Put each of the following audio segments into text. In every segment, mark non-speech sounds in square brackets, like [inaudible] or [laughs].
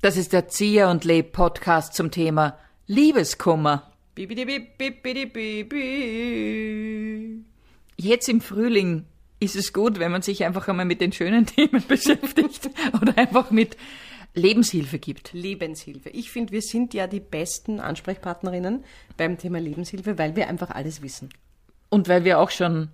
Das ist der Zieher und Leb Podcast zum Thema Liebeskummer. Jetzt im Frühling ist es gut, wenn man sich einfach einmal mit den schönen Themen beschäftigt oder einfach mit Lebenshilfe gibt. Lebenshilfe. Ich finde, wir sind ja die besten Ansprechpartnerinnen beim Thema Lebenshilfe, weil wir einfach alles wissen. Und weil wir auch schon,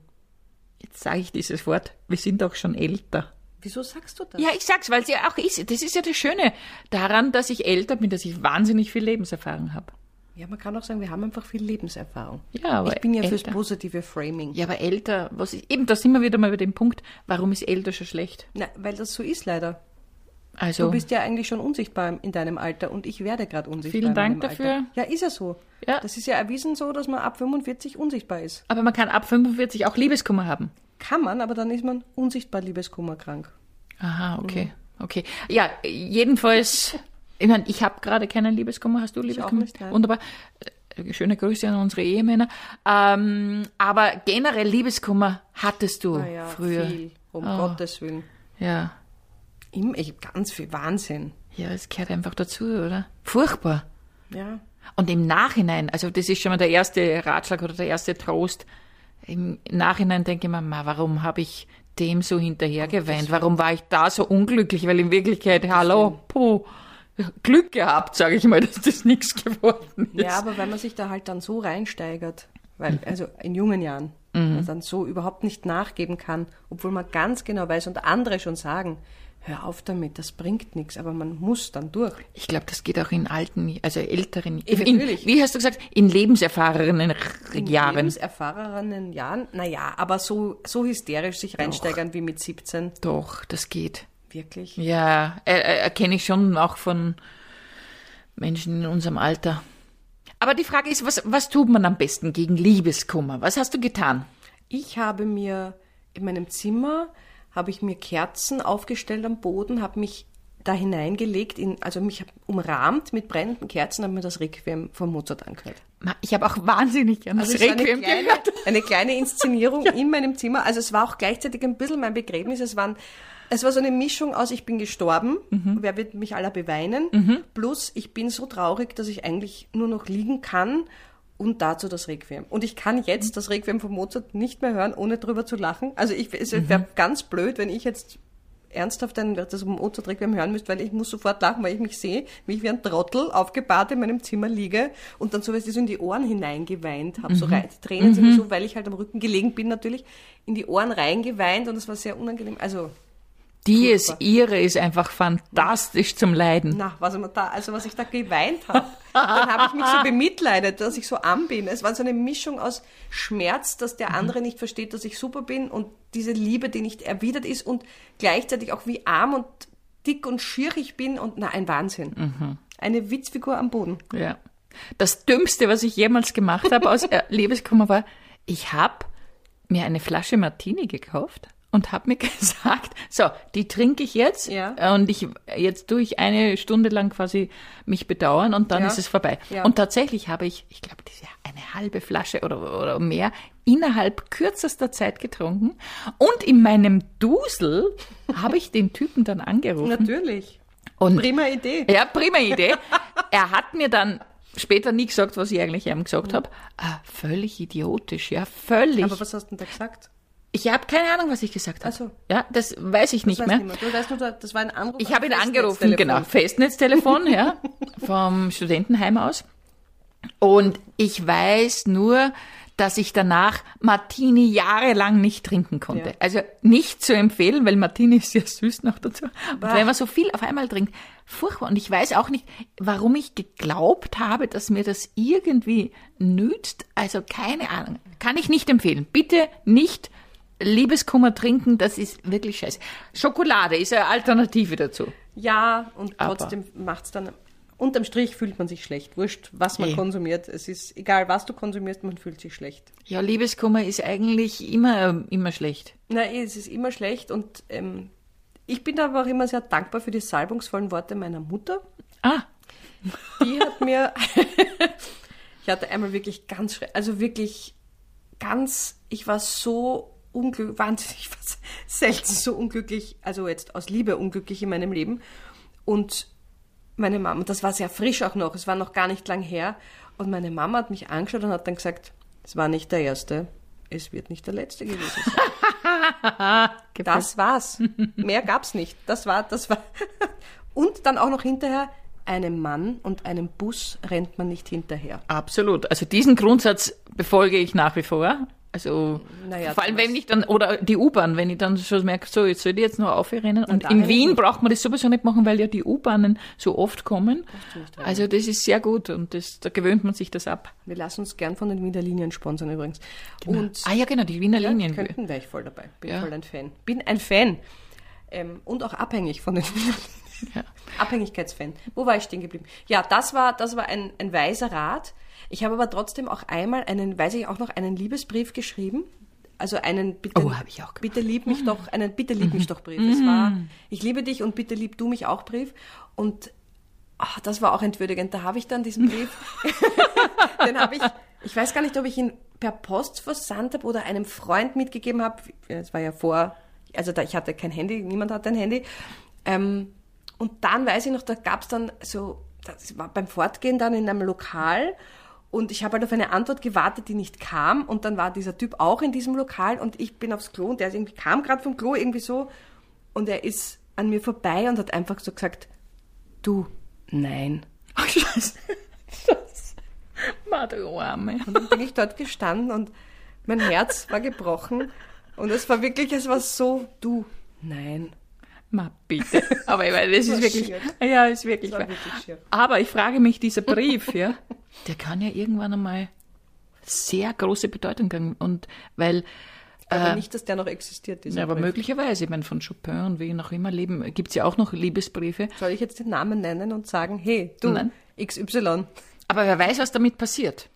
jetzt sage ich dieses Wort, wir sind auch schon älter. Wieso sagst du das? Ja, ich sag's, weil es ja auch ist. Das ist ja das Schöne daran, dass ich älter bin, dass ich wahnsinnig viel Lebenserfahrung habe. Ja, man kann auch sagen, wir haben einfach viel Lebenserfahrung. Ja, aber ich bin ja fürs älter. positive Framing. Ja, aber älter, was ist, eben, da sind wir wieder mal bei dem Punkt, warum ist älter schon schlecht? Na, weil das so ist leider. Also, Du bist ja eigentlich schon unsichtbar in deinem Alter und ich werde gerade unsichtbar. Vielen Dank dafür. Alter. Ja, ist ja so. Ja. Das ist ja erwiesen so, dass man ab 45 unsichtbar ist. aber man kann ab 45 auch Liebeskummer haben. Kann man, aber dann ist man unsichtbar liebeskummerkrank. Aha, okay, okay. Ja, jedenfalls, ich meine, ich habe gerade keinen Liebeskummer. Hast du Liebeskummer? nicht, nein. Wunderbar. Äh, Schöne Grüße an unsere Ehemänner. Ähm, aber generell Liebeskummer hattest du Naja, früher. viel, um Oh. Gottes Willen. Ja, ich, ganz viel Wahnsinn. ja, es gehört einfach dazu, oder? Furchtbar. Ja. Und im Nachhinein, also das ist schon mal der erste Ratschlag oder der erste Trost. Im Nachhinein denke ich mir, ma, warum habe ich dem so hinterhergeweint? Warum war ich da so unglücklich? Weil in Wirklichkeit, hallo, puh, Glück gehabt, sage ich mal, [laughs] dass das nichts geworden ist. Ja, aber wenn man sich da halt dann so reinsteigert, weil, also in jungen Jahren, man dann so überhaupt nicht nachgeben kann, obwohl man ganz genau weiß und andere schon sagen, hör auf damit, das bringt nichts, aber man muss dann durch. Ich glaube, das geht auch in alten, also älteren, Ja, in, natürlich. wie hast du gesagt, in lebenserfahrenen In Jahren. lebenserfahrenen Jahren, naja, aber so, so hysterisch sich reinsteigern wie mit 17, Doch, das geht. wirklich. Ja, erkenne ich schon auch von Menschen in unserem Alter. Aber die Frage ist, was, was tut man am besten gegen Liebeskummer? Was hast du getan? Ich habe mir in meinem Zimmer habe ich mir Kerzen aufgestellt am Boden, habe mich da hineingelegt, in, also mich umrahmt mit brennenden Kerzen, habe mir das Requiem von Mozart angehört. Ich habe auch wahnsinnig das Also war Requiem eine kleine, gehört. eine kleine Inszenierung [laughs] in meinem Zimmer. Also es war auch gleichzeitig ein bisschen mein Begräbnis. Es waren es war so eine Mischung aus, ich bin gestorben, Mhm. wer wird mich aller beweinen, plus ich bin so traurig, dass ich eigentlich nur noch liegen kann und dazu das Requiem. Und ich kann jetzt das Requiem von Mozart nicht mehr hören, ohne drüber zu lachen. Also ich, es Mhm. wäre ganz blöd, wenn ich jetzt ernsthaft ein, das Mozart Requiem hören müsste, weil ich muss sofort lachen, weil ich mich sehe, wie ich wie ein Trottel aufgebahrt in meinem Zimmer liege und dann so, ich so in die Ohren hineingeweint habe, so rein, die Tränen sind mir so, weil ich halt am Rücken gelegen bin natürlich, in die Ohren reingeweint und es war sehr unangenehm. Also, Die Furchtbar. ihre ist einfach fantastisch zum Leiden. na, was ich da, also was ich da geweint habe, dann habe ich mich so bemitleidet, dass ich so arm bin. Es war so eine Mischung aus Schmerz, dass der andere nicht versteht, dass ich super bin und diese Liebe, die nicht erwidert ist und gleichzeitig auch wie arm und dick und schier ich bin und na, ein Wahnsinn. Eine Witzfigur am Boden. Ja. Das Dümmste, was ich jemals gemacht habe aus [laughs] Liebeskummer war, ich habe mir eine Flasche Martini gekauft und habe mir [laughs] gesagt, so, die trinke ich jetzt Ja. und ich jetzt tue ich eine Stunde lang quasi mich bedauern und dann Ja. ist es vorbei. Ja. Und tatsächlich habe ich, ich glaube, diese eine halbe Flasche oder, oder mehr innerhalb kürzester Zeit getrunken und in meinem Dusel [laughs] habe ich den Typen dann angerufen Natürlich. und Prima Idee. ja, prima Idee. [laughs] er hat mir dann später nie gesagt, was ich eigentlich ihm gesagt habe. Ah, völlig idiotisch, ja, völlig. Aber was hast du denn da gesagt? Ich habe keine Ahnung, was ich gesagt habe. Ach so. Ja, das weiß ich nicht weiß mehr. niemand. Du weißt nur, das war ein Anruf. Ich habe ihn angerufen, genau, Festnetztelefon, ja, [laughs] vom Studentenheim aus. Und ich weiß nur, dass ich danach Martini jahrelang nicht trinken konnte. Ja. Also nicht zu empfehlen, weil Martini ist sehr süß noch dazu. Und wenn man so viel auf einmal trinkt, furchtbar. Und ich weiß auch nicht, warum ich geglaubt habe, dass mir das irgendwie nützt. Also keine Ahnung. Kann ich nicht empfehlen. Bitte nicht Liebeskummer trinken, das ist wirklich scheiße. Schokolade ist eine Alternative dazu. Ja, und trotzdem macht's dann. Unterm Strich fühlt man sich schlecht. Wurscht, was man Eh. konsumiert. Es ist egal, was du konsumierst, man fühlt sich schlecht. Ja, Liebeskummer ist eigentlich immer, immer schlecht. Eh, es ist immer schlecht und ähm, ich bin aber auch immer sehr dankbar für die salbungsvollen Worte meiner Mutter. Ah, Die hat [laughs] mir, [laughs] ich hatte einmal wirklich ganz, also wirklich ganz, ich war so unglücklich, wahnsinnig [laughs] selten so unglücklich, also jetzt aus Liebe unglücklich in meinem Leben. Und meine Mama, das war sehr frisch auch noch, es war noch gar nicht lang her. Und meine Mama hat mich angeschaut und hat dann gesagt, es war nicht der erste, es wird nicht der letzte gewesen sein. [laughs] das war's. Mehr gab's nicht. Das war, das war. [laughs] Und dann auch noch hinterher, einem Mann und einem Bus rennt man nicht hinterher. Absolut. Also diesen Grundsatz befolge ich nach wie vor. Also Naja, vor allem wenn ich dann, oder die U-Bahn, wenn ich dann schon merke, so, jetzt soll ich jetzt noch aufrennen. Und da in Wien braucht man das sowieso nicht machen, weil ja die U-Bahnen so oft kommen. Also das ist sehr gut und das, da gewöhnt man sich das ab. Wir lassen uns gern von den Wiener Linien sponsern übrigens. Und ah ja, genau, die Wiener ja, Linien. könnten wäre ich voll dabei. Bin Ja. voll ein Fan. Bin ein Fan. Ähm, und auch abhängig von den Wiener Linien. Ja. Abhängigkeitsfan. Wo war ich stehen geblieben? Ja, das war, das war ein, ein weiser Rat. Ich habe aber trotzdem auch einmal einen, weiß ich auch noch, einen Liebesbrief geschrieben. Also einen bitte, Oh, habe ich auch gemacht. bitte lieb mich doch, einen bitte lieb mich doch Brief. Es war, ich liebe dich und bitte lieb du mich auch Brief. Und ach, das war auch entwürdigend. Da habe ich dann diesen Brief, [laughs] [laughs] den habe ich, ich weiß gar nicht, ob ich ihn per Post versandt habe oder einem Freund mitgegeben habe. Es war ja vor, also da, ich hatte kein Handy, niemand hatte ein Handy. Ähm, und dann weiß ich noch, da gab es dann so, das war beim Fortgehen dann in einem Lokal und ich habe halt auf eine Antwort gewartet, die nicht kam und dann war dieser Typ auch in diesem Lokal und ich bin aufs Klo und der ist irgendwie kam gerade vom Klo irgendwie so und er ist an mir vorbei und hat einfach so gesagt, du, nein. Ach, Scheiße. Scheiße. Ma, du Arme. Und dann bin ich dort gestanden und mein Herz war gebrochen und es war wirklich, es war so, du, nein. Ma, bitte. Aber ich meine, das war ist wirklich, schier. ja, ist wirklich, war wahr. wirklich. Aber ich frage mich, dieser Brief, ja, der kann ja irgendwann einmal sehr große Bedeutung haben. Und weil, Ich glaube nicht, dass der noch existiert, ja, aber Brief. möglicherweise, ich meine, von Chopin und wie noch immer leben, gibt's ja auch noch Liebesbriefe. Soll ich jetzt den Namen nennen und sagen, hey, du, Nein. XY. Aber wer weiß, was damit passiert.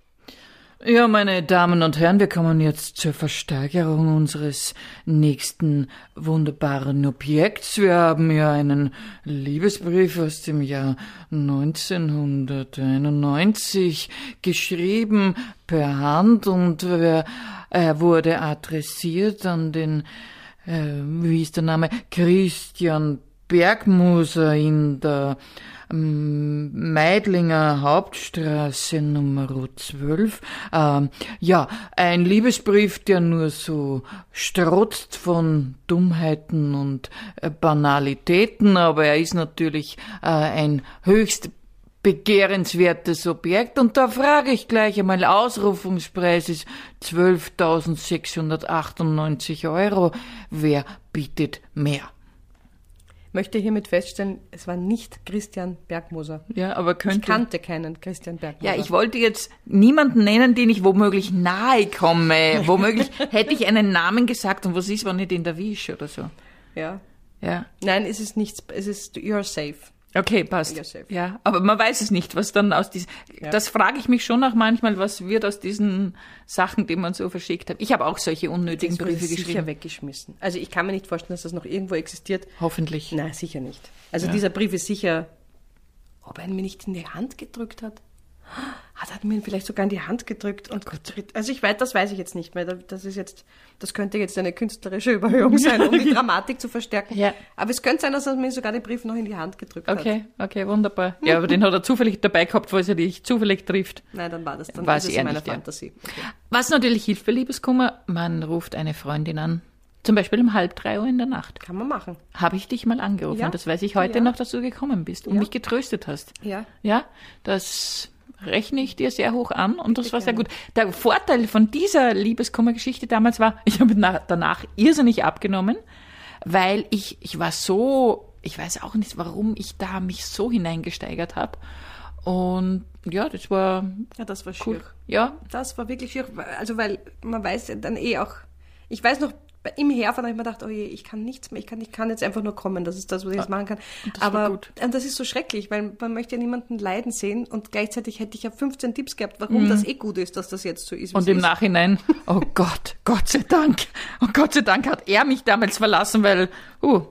Ja, meine Damen und Herren, wir kommen jetzt zur Versteigerung unseres nächsten wunderbaren Objekts. Wir haben ja einen Liebesbrief aus dem Jahr 1991 geschrieben per Hand und er er wurde adressiert an den, äh, wie ist der Name, Christian Bergmoser in der ähm, Meidlinger Hauptstraße Nummer 12. Ähm, ja, ein Liebesbrief, der nur so strotzt von Dummheiten und äh, Banalitäten, aber er ist natürlich äh, ein höchst begehrenswertes Objekt. Und da frage ich gleich einmal, Ausrufungspreis ist 12.698 Euro. Wer bietet mehr? Möchte hiermit feststellen, es war nicht Christian Bergmoser. Ja, aber Ich könnte... kannte keinen Christian Bergmoser. Ja, ich wollte jetzt niemanden nennen, den ich womöglich nahe komme. [laughs] Womöglich hätte ich einen Namen gesagt und was ist, wenn ich den erwische oder so. Ja. Ja. Nein, es ist nichts, es ist, you're safe. Okay, passt. Ja, aber man weiß es nicht, was dann aus diesen. Ja. Das frage ich mich schon auch manchmal, was wird aus diesen Sachen, die man so verschickt hat. Ich habe auch solche unnötigen Das Briefe sicher geschrieben. weggeschmissen. Also ich kann mir nicht vorstellen, dass das noch irgendwo existiert. Hoffentlich. Nein, sicher nicht. Also Ja. dieser Brief ist sicher, ob er ihn mir nicht in die Hand gedrückt hat. Hat er mir ihn vielleicht sogar in die Hand gedrückt und also ich weiß, das weiß ich jetzt nicht mehr. Das ist jetzt, das könnte jetzt eine künstlerische Überhöhung [laughs] sein, um die Dramatik zu verstärken. Ja. Aber es könnte sein, dass er mir sogar den Brief noch in die Hand gedrückt hat. Okay, okay, wunderbar. Ja, aber den hat er zufällig dabei gehabt, falls er dich zufällig trifft. Nein, dann war das dann ist es in meiner nicht. Fantasie. Okay. Was natürlich hilft bei Liebeskummer, man ruft eine Freundin an. Zum Beispiel um halb drei Uhr in der Nacht. Kann man machen. Habe ich dich mal angerufen. Ja. Das weiß ich heute Ja. noch, dass du gekommen bist und Ja. mich getröstet hast. Ja. Ja, das rechne ich dir sehr hoch an und das war sehr gerne. gut. Der Vorteil von dieser Liebeskummergeschichte damals war, ich habe na- danach irrsinnig abgenommen, weil ich, ich war so, ich weiß auch nicht, warum ich da mich so hineingesteigert habe. Und ja, das war Ja, das war cool. schier. Ja, Das war wirklich schier. Also, weil man weiß ja dann eh auch, ich weiß noch, im Herfahren habe ich mir gedacht, oh je, ich kann nichts mehr, ich kann, ich kann jetzt einfach nur kommen, das ist das, was ich jetzt machen kann. das war Aber gut. und das ist so schrecklich, weil man möchte ja niemanden leiden sehen und gleichzeitig hätte ich ja 15 Tipps gehabt, warum das eh gut ist, dass das jetzt so ist. Mhm. Und im ist. Nachhinein, oh [laughs] Gott, Gott sei Dank, oh Gott sei Dank hat er mich damals verlassen, weil, uh,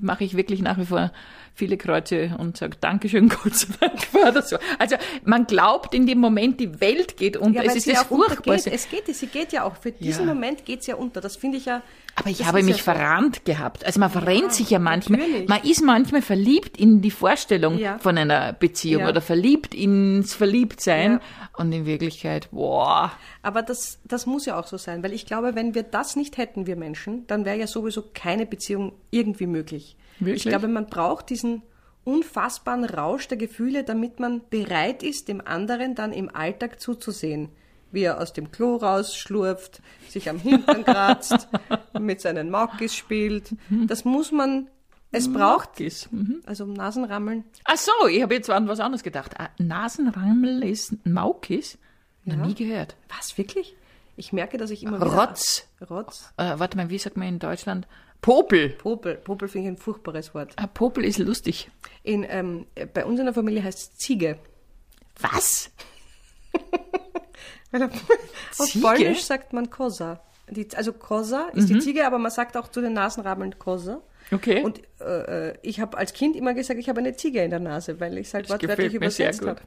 mache ich wirklich nach wie vor viele Kreuze und sage Dankeschön, [laughs] Gott sei Dank war das so. Also man glaubt in dem Moment, die Welt geht unter. Ja, es ist das auch untergeht. Furchtbarste. Es geht, sie geht ja auch. Für diesen Ja. Moment geht es ja unter. Das finde ich ja. Aber ich habe mich ja so. verrannt gehabt. Also man verrennt sich ja manchmal. natürlich. Man ist manchmal verliebt in die Vorstellung Ja. von einer Beziehung Ja. oder verliebt ins Verliebtsein. Ja. Und in Wirklichkeit, boah. Aber das, das muss ja auch so sein, weil ich glaube, wenn wir das nicht hätten, wir Menschen, dann wäre ja sowieso keine Beziehung irgendwie möglich. Wirklich? Ich glaube, man braucht diesen unfassbaren Rausch der Gefühle, damit man bereit ist, dem anderen dann im Alltag zuzusehen. Wie er aus dem Klo rausschlurft, sich am Hintern [laughs] kratzt, mit seinen Maukis spielt. Das muss man, es braucht, Ist. Mhm. also Nasenrammeln, Ach so, ich habe jetzt an was anderes gedacht. Ah, Nasenrammel ist Maukis? Noch Ja. nie gehört. Was, wirklich? Ich merke, dass ich immer. Rotz. Rotz. Äh, warte mal, wie sagt man in Deutschland? Popel. Popel. Popel finde ich ein furchtbares Wort. Ah, Popel ist lustig. In, ähm, bei uns in der Familie heißt es Ziege. Was? [laughs] Weil auf auf? Polnisch sagt man Kosa. Die, also Kosa ist Mhm. die Ziege, aber man sagt auch zu den Nasenrameln Kosa. Okay. Und äh, äh, ich habe als Kind immer gesagt, ich habe eine Ziege in der Nase, weil ich es halt das wortwörtlich gefällt mir sehr übersetzt gut. habe.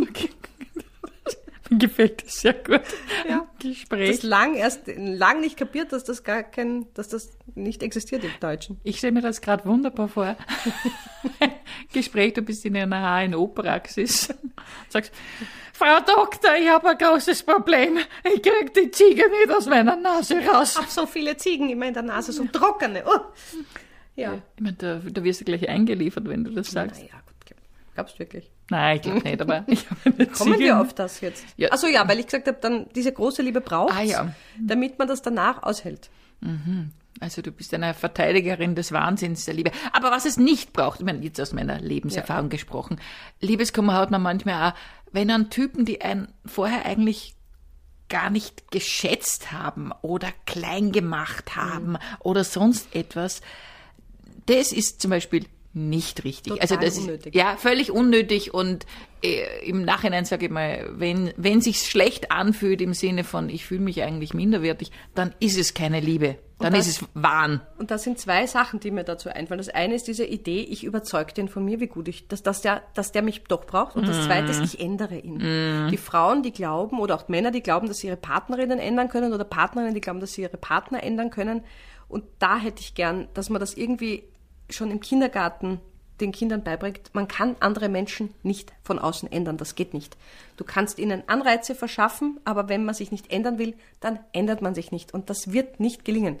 [laughs] Mir [laughs] gefällt das sehr gut. Ja. Gespräch. Das lang erst lang nicht kapiert, dass das gar kein, dass das nicht existiert im Deutschen. Ich stelle mir das gerade wunderbar vor. [laughs] Gespräch, du bist in einer HNO-Praxis. [laughs] Sagst, Frau Doktor, ich habe ein großes Problem. Ich krieg die Ziege nicht aus meiner Nase raus. Ich habe so viele Ziegen in der Nase, so trockene. Oh. Ja. Ich meine, da, da wirst du gleich eingeliefert, wenn du das sagst. Naja, gut. Glaubst du wirklich? Nein, ich glaube nicht, aber [laughs] ich habe eine Kommen Ziege. wir auf das jetzt? Ja. Also ja, weil ich gesagt habe, dann diese große Liebe braucht Ah, ja. damit man das danach aushält. Also du bist eine Verteidigerin des Wahnsinns der Liebe. Aber was es nicht braucht, ich meine, jetzt aus meiner Lebenserfahrung gesprochen, Liebeskummer hat man manchmal auch, wenn an Typen, die einen vorher eigentlich gar nicht geschätzt haben oder klein gemacht haben oder sonst etwas, das ist zum Beispiel nicht richtig. Total also das unnötig. ist ja völlig unnötig und äh, im Nachhinein sage ich mal, wenn wenn sich's schlecht anfühlt im Sinne von ich fühle mich eigentlich minderwertig, dann ist es keine Liebe, dann das- ist es Wahn. Und das sind zwei Sachen, die mir dazu einfallen. Das eine ist diese Idee, ich überzeuge den von mir, wie gut ich, dass, dass, der, dass der mich doch braucht. Und das zweite ist, ich ändere ihn. Die Frauen, die glauben, oder auch Männer, die glauben, dass sie ihre Partnerinnen ändern können, oder Partnerinnen, die glauben, dass sie ihre Partner ändern können. Und da hätte ich gern, dass man das irgendwie schon im Kindergarten den Kindern beibringt, man kann andere Menschen nicht von außen ändern. Das geht nicht. Du kannst ihnen Anreize verschaffen, aber wenn man sich nicht ändern will, dann ändert man sich nicht. Und das wird nicht gelingen.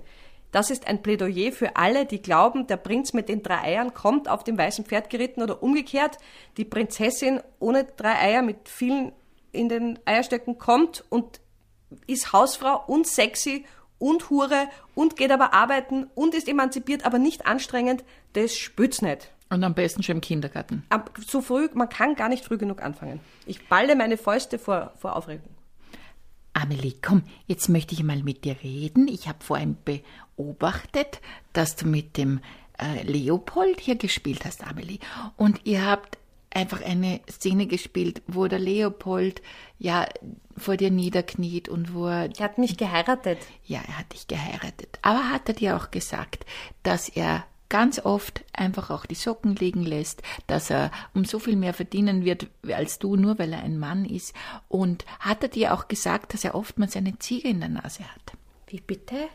Das ist ein Plädoyer für alle, die glauben, der Prinz mit den drei Eiern kommt auf dem weißen Pferd geritten oder umgekehrt, die Prinzessin ohne drei Eier mit vielen in den Eierstöcken kommt und ist Hausfrau und sexy und Hure und geht aber arbeiten und ist emanzipiert, aber nicht anstrengend, das spürt's nicht. Und am besten schon im Kindergarten. Ab, so früh, man kann gar nicht früh genug anfangen. Ich balle meine Fäuste vor, vor Aufregung. Amelie, komm, jetzt möchte ich mal mit dir reden. Ich habe vorhin beobachtet, dass du mit dem äh, Leopold hier gespielt hast, Amelie. Und ihr habt einfach eine Szene gespielt, wo der Leopold ja vor dir niederkniet und wo er Er hat mich geheiratet. ja, er hat dich geheiratet. Aber hat er dir auch gesagt, dass er ganz oft einfach auch die Socken liegen lässt, dass er um so viel mehr verdienen wird als du, nur weil er ein Mann ist. Und hat er dir auch gesagt, dass er oftmals eine Ziege in der Nase hat? Wie bitte?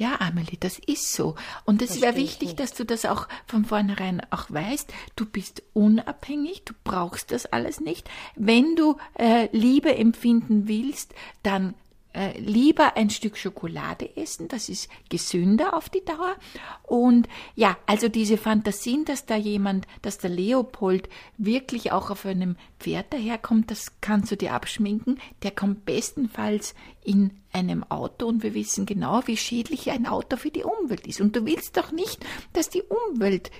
Ja, Amelie, das ist so. Und es wäre wichtig, dass du das auch von vornherein auch weißt. Du bist unabhängig, du brauchst das alles nicht. Wenn du äh, Liebe empfinden willst, dann äh, lieber ein Stück Schokolade essen, das ist gesünder auf die Dauer. Und ja, also diese Fantasien, dass da jemand, dass der Leopold wirklich auch auf einem Pferd daherkommt, das kannst du dir abschminken. Der kommt bestenfalls in einem Auto und wir wissen genau, wie schädlich ein Auto für die Umwelt ist. Und du willst doch nicht, dass die Umwelt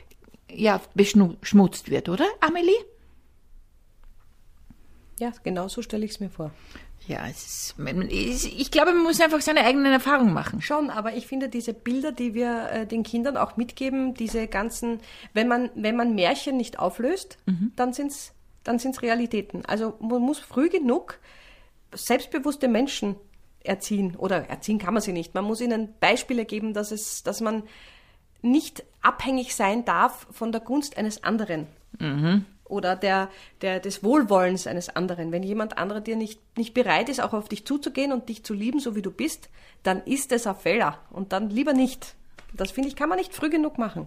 ja beschmutzt wird, oder, Amelie? Ja, genau so stelle ich es mir vor. Ja, es ist, es- ich glaube, man muss einfach seine eigenen Erfahrungen machen. Schon, aber ich finde diese Bilder, die wir äh, den Kindern auch mitgeben, diese ganzen, wenn man, wenn man Märchen nicht auflöst, dann sind's dann sind's Realitäten. Also man muss früh genug selbstbewusste Menschen erziehen oder erziehen kann man sie nicht. Man muss ihnen Beispiele geben, dass es, dass man nicht abhängig sein darf von der Gunst eines anderen. Mhm. Oder der, der, des Wohlwollens eines anderen. Wenn jemand anderer dir nicht, nicht bereit ist, auch auf dich zuzugehen und dich zu lieben, so wie du bist, dann ist es ein Fehler. Und dann lieber nicht. Das finde ich, kann man nicht früh genug machen.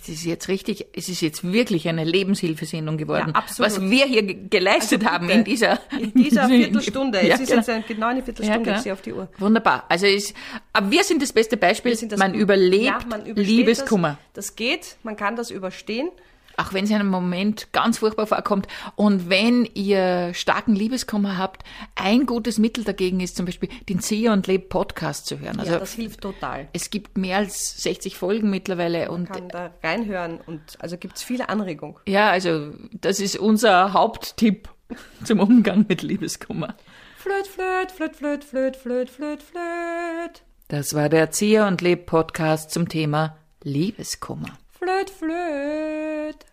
Es ist jetzt richtig, es ist jetzt wirklich eine Lebenshilfesendung geworden. Ja, absolut. Was wir hier ge- geleistet Also haben in dieser, in dieser [laughs] Viertelstunde. Ja, es ist genau. jetzt ein, genau eine Viertelstunde, Ja, ich sehe auf die Uhr. Wunderbar. Also ist, aber wir sind das beste Beispiel. Das man überlebt Ja, man Liebeskummer. Das, das geht, man kann das überstehen. Auch wenn es einem Moment ganz furchtbar vorkommt. Und wenn ihr starken Liebeskummer habt, ein gutes Mittel dagegen ist zum Beispiel den Zieher und Leb Podcast zu hören. Also ja, das hilft total. es gibt mehr als 60 Folgen mittlerweile und Man kann da reinhören und also gibt es viele Anregungen. ja, also das ist unser Haupttipp zum Umgang mit Liebeskummer. Flöt, flöt, flöt, flöt, flöt, flöt, flöt, flöt. Das war der Zieher und Leb Podcast zum Thema Liebeskummer. Flöt, flöt.